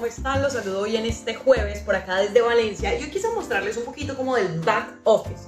¿Cómo están? Los saludo hoy en este jueves por acá desde Valencia. Yo quise mostrarles un poquito como del back office.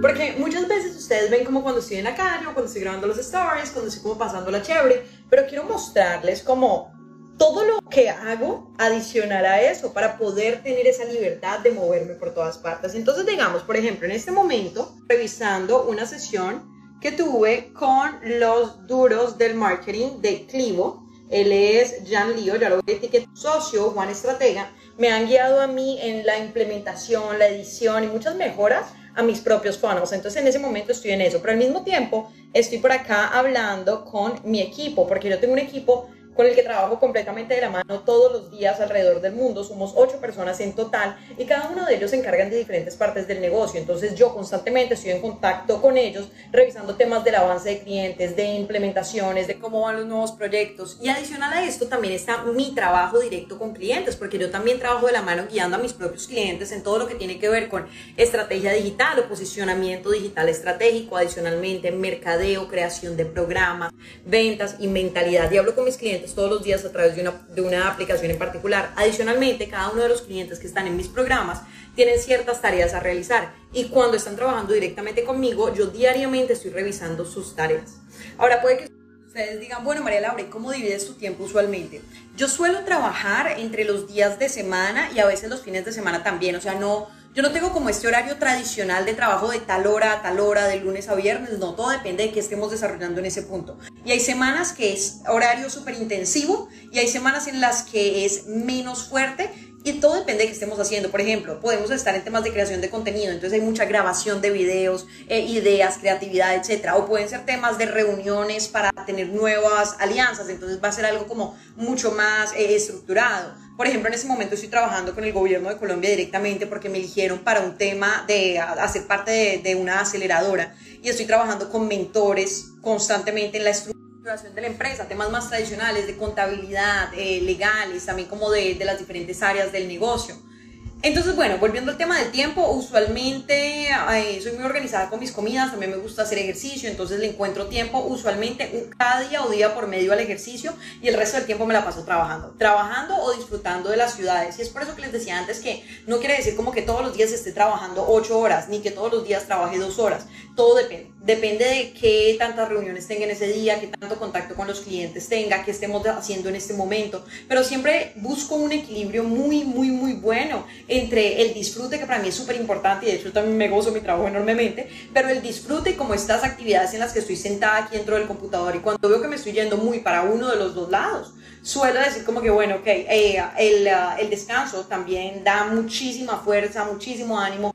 Porque muchas veces ustedes ven como cuando estoy en la calle o cuando estoy grabando los stories, cuando estoy como pasando la chévere, pero quiero mostrarles como todo lo que hago adicional a eso para poder tener esa libertad de moverme por todas partes. Entonces, digamos, por ejemplo, en este momento, revisando una sesión que tuve con los duros del marketing de Clivo. Él es Jan Lío, ya lo voy a etiquetar, socio, Juan Estratega. Me han guiado a mí en la implementación, la edición y muchas mejoras a mis propios funnels. Entonces en ese momento estoy en eso, pero al mismo tiempo estoy por acá hablando con mi equipo, porque yo tengo un equipo con el que trabajo completamente de la mano todos los días alrededor del mundo. Somos ocho personas en total y cada uno de ellos se encargan de diferentes partes del negocio. Entonces yo constantemente estoy en contacto con ellos, revisando temas del avance de clientes, de implementaciones, de cómo van los nuevos proyectos. Y adicional a esto también está mi trabajo directo con clientes, porque yo también trabajo de la mano guiando a mis propios clientes en todo lo que tiene que ver con estrategia digital o posicionamiento digital estratégico, adicionalmente mercadeo, creación de programas, ventas y mentalidad. Y hablo con mis clientes todos los días a través de una, de una aplicación en particular. Adicionalmente, cada uno de los clientes que están en mis programas tienen ciertas tareas a realizar y cuando están trabajando directamente conmigo, yo diariamente estoy revisando sus tareas. Ahora puede que ustedes digan, bueno, María Laura, ¿cómo divides tu tiempo usualmente? Yo suelo trabajar entre los días de semana y a veces los fines de semana también, o sea, no yo no tengo como este horario tradicional de trabajo de tal hora a tal hora, de lunes a viernes, no, todo depende de qué estemos desarrollando en ese punto. Y hay semanas que es horario súper intensivo y hay semanas en las que es menos fuerte y todo depende de qué estemos haciendo. Por ejemplo, podemos estar en temas de creación de contenido, entonces hay mucha grabación de videos, eh, ideas, creatividad, etcétera. O pueden ser temas de reuniones para tener nuevas alianzas, entonces va a ser algo como mucho más eh, estructurado. Por ejemplo, en ese momento estoy trabajando con el gobierno de Colombia directamente porque me eligieron para un tema de hacer parte de, una aceleradora y estoy trabajando con mentores constantemente en la estructuración de la empresa, temas más tradicionales de contabilidad, eh, legales, también como de, de las diferentes áreas del negocio. Entonces, bueno, volviendo al tema del tiempo, usualmente soy muy organizada con mis comidas, también me gusta hacer ejercicio, entonces le encuentro tiempo usualmente cada día o día por medio al ejercicio y el resto del tiempo me la paso trabajando, trabajando o disfrutando de las ciudades. Y es por eso que les decía antes que no quiere decir como que todos los días esté trabajando ocho horas, ni que todos los días trabaje dos horas. Todo depende. Depende de qué tantas reuniones tenga en ese día, qué tanto contacto con los clientes tenga, qué estemos haciendo en este momento. Pero siempre busco un equilibrio muy, muy, muy bueno entre el disfrute, que para mí es súper importante y de hecho también me gozo mi trabajo enormemente, pero el disfrute como estas actividades en las que estoy sentada aquí dentro del computador y cuando veo que me estoy yendo muy para uno de los dos lados, suelo decir como que bueno, ok, eh, el, uh, el descanso también da muchísima fuerza, muchísimo ánimo